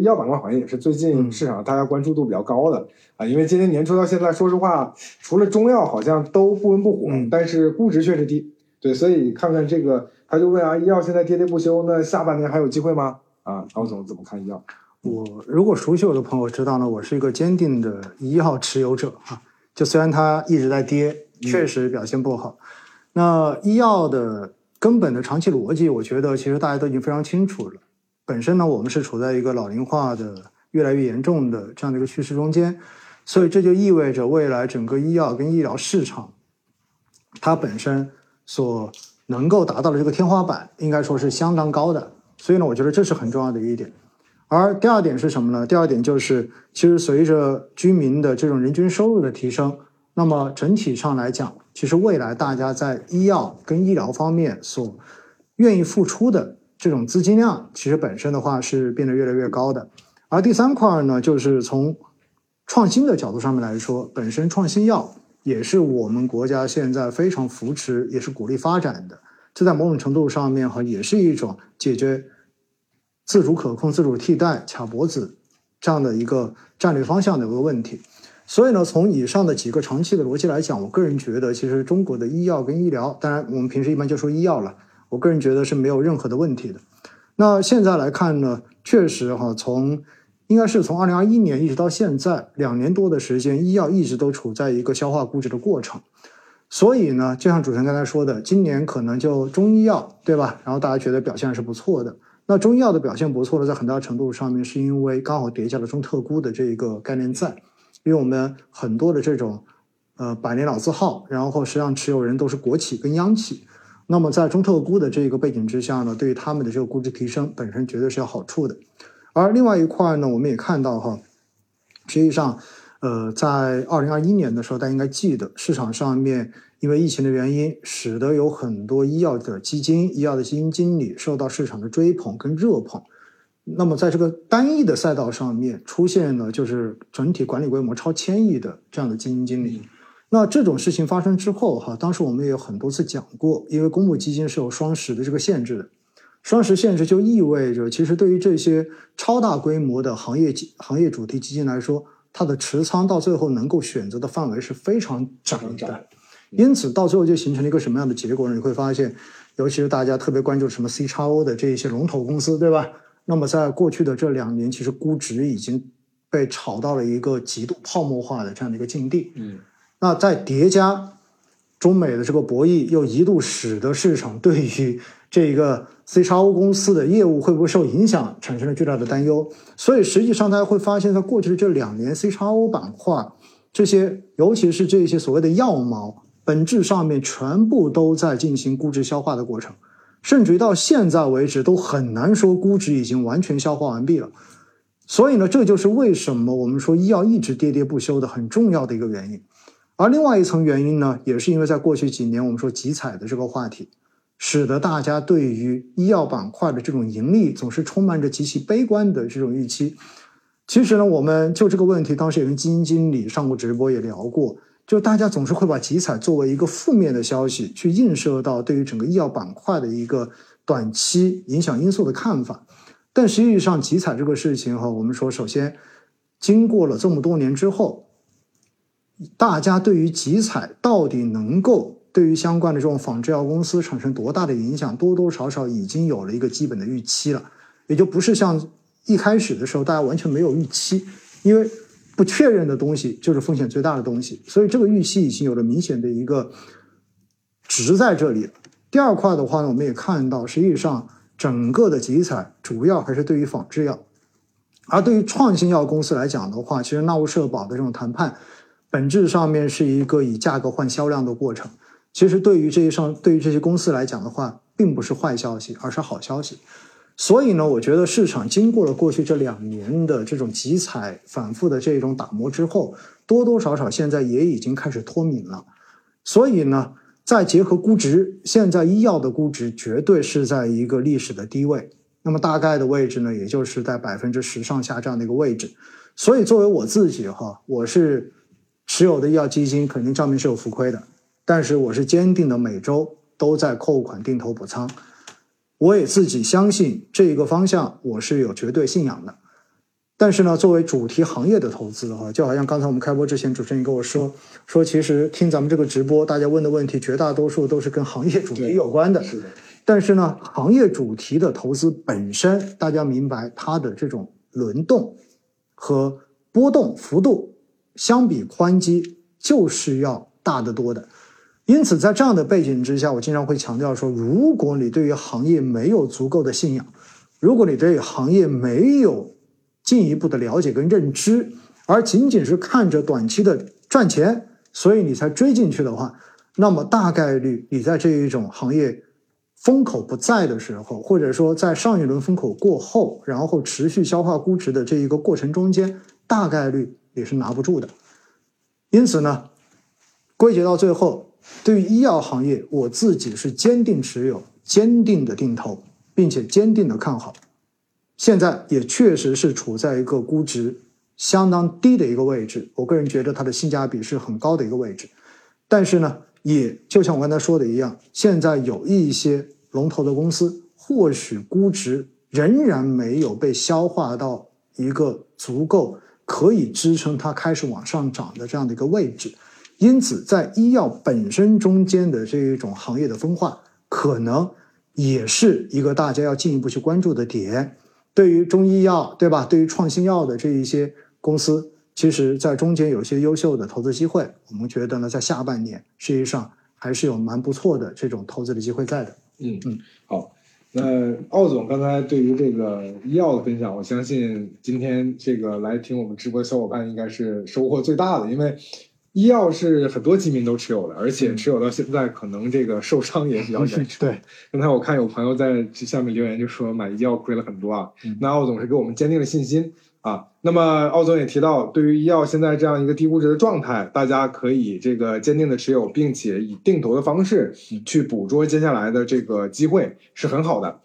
医药板块好像也是最近市场大家关注度比较高的啊，因为今年年初到现在，说实话，除了中药好像都不温不火，但是估值确实低。对，所以看看这个，他就问啊，医药现在跌跌不休，那下半年还有机会吗？啊，高总怎么看医药？我如果熟悉我的朋友知道呢，我是一个坚定的医药持有者啊。就虽然它一直在跌，确实表现不好。那医药的根本的长期逻辑，我觉得其实大家都已经非常清楚了。本身呢，我们是处在一个老龄化的越来越严重的这样的一个趋势中间，所以这就意味着未来整个医药跟医疗市场，它本身所能够达到的这个天花板，应该说是相当高的。所以呢，我觉得这是很重要的一点。而第二点是什么呢？第二点就是，其实随着居民的这种人均收入的提升，那么整体上来讲，其实未来大家在医药跟医疗方面所愿意付出的这种资金量，其实本身的话是变得越来越高的。而第三块呢，就是从创新的角度上面来说，本身创新药也是我们国家现在非常扶持，也是鼓励发展的。这在某种程度上面哈，也是一种解决。自主可控、自主替代、卡脖子这样的一个战略方向的一个问题，所以呢，从以上的几个长期的逻辑来讲，我个人觉得，其实中国的医药跟医疗，当然我们平时一般就说医药了，我个人觉得是没有任何的问题的。那现在来看呢，确实哈，从应该是从二零二一年一直到现在两年多的时间，医药一直都处在一个消化估值的过程。所以呢，就像主持人刚才说的，今年可能就中医药对吧？然后大家觉得表现还是不错的。那中医药的表现不错的，在很大程度上面是因为刚好叠加了中特估的这一个概念在，因为我们很多的这种呃百年老字号，然后实际上持有人都是国企跟央企，那么在中特估的这个背景之下呢，对于他们的这个估值提升本身绝对是有好处的。而另外一块呢，我们也看到哈，实际上呃在二零二一年的时候，大家应该记得市场上面。因为疫情的原因，使得有很多医药的基金、医药的基金经理受到市场的追捧跟热捧。那么，在这个单一的赛道上面，出现了就是整体管理规模超千亿的这样的基金经理。那这种事情发生之后，哈，当时我们也有很多次讲过，因为公募基金是有双十的这个限制的，双十限制就意味着，其实对于这些超大规模的行业行业主题基金来说，它的持仓到最后能够选择的范围是非常窄的。因此，到最后就形成了一个什么样的结果呢？你会发现，尤其是大家特别关注什么 C 叉 O 的这一些龙头公司，对吧？那么，在过去的这两年，其实估值已经被炒到了一个极度泡沫化的这样的一个境地。嗯，那再叠加中美的这个博弈，又一度使得市场对于这个 C x O 公司的业务会不会受影响产生了巨大的担忧。所以，实际上大家会发现，在过去的这两年，C x O 板块这些，尤其是这些所谓的药毛。本质上面全部都在进行估值消化的过程，甚至于到现在为止都很难说估值已经完全消化完毕了。所以呢，这就是为什么我们说医药一直跌跌不休的很重要的一个原因。而另外一层原因呢，也是因为在过去几年我们说集采的这个话题，使得大家对于医药板块的这种盈利总是充满着极其悲观的这种预期。其实呢，我们就这个问题，当时也跟基金经理上过直播，也聊过。就大家总是会把集采作为一个负面的消息去映射到对于整个医药板块的一个短期影响因素的看法，但实际上集采这个事情哈，我们说首先经过了这么多年之后，大家对于集采到底能够对于相关的这种仿制药公司产生多大的影响，多多少少已经有了一个基本的预期了，也就不是像一开始的时候大家完全没有预期，因为。不确认的东西就是风险最大的东西，所以这个预期已经有了明显的一个值在这里。第二块的话呢，我们也看到，实际上整个的集采主要还是对于仿制药，而对于创新药公司来讲的话，其实纳物社保的这种谈判本质上面是一个以价格换销量的过程。其实对于这些上对于这些公司来讲的话，并不是坏消息，而是好消息。所以呢，我觉得市场经过了过去这两年的这种集采反复的这种打磨之后，多多少少现在也已经开始脱敏了。所以呢，再结合估值，现在医药的估值绝对是在一个历史的低位，那么大概的位置呢，也就是在百分之十上下这样的一个位置。所以作为我自己哈，我是持有的医药基金，肯定账面是有浮亏的，但是我是坚定的每周都在扣款定投补仓。我也自己相信这一个方向，我是有绝对信仰的。但是呢，作为主题行业的投资的话，就好像刚才我们开播之前，主持人跟我说说，其实听咱们这个直播，大家问的问题绝大多数都是跟行业主题有关的。是的，但是呢，行业主题的投资本身，大家明白它的这种轮动和波动幅度，相比宽基就是要大得多的。因此，在这样的背景之下，我经常会强调说，如果你对于行业没有足够的信仰，如果你对行业没有进一步的了解跟认知，而仅仅是看着短期的赚钱，所以你才追进去的话，那么大概率你在这一种行业风口不在的时候，或者说在上一轮风口过后，然后持续消化估值的这一个过程中间，大概率也是拿不住的。因此呢，归结到最后，对于医药行业，我自己是坚定持有、坚定的定投，并且坚定的看好。现在也确实是处在一个估值相当低的一个位置，我个人觉得它的性价比是很高的一个位置。但是呢，也就像我刚才说的一样，现在有一些龙头的公司，或许估值仍然没有被消化到一个足够可以支撑它开始往上涨的这样的一个位置。因此，在医药本身中间的这一种行业的分化，可能也是一个大家要进一步去关注的点。对于中医药，对吧？对于创新药的这一些公司，其实在中间有些优秀的投资机会。我们觉得呢，在下半年实际上还是有蛮不错的这种投资的机会在的。嗯嗯，好。那奥总刚才对于这个医药的分享，我相信今天这个来听我们直播的小伙伴应该是收获最大的，因为。医药是很多基民都持有的，而且持有到现在，可能这个受伤也比较严重。对，刚才我看有朋友在下面留言，就说买医药亏了很多啊。那奥总是给我们坚定了信心啊。那么奥总也提到，对于医药现在这样一个低估值的状态，大家可以这个坚定的持有，并且以定投的方式去捕捉接下来的这个机会，是很好的。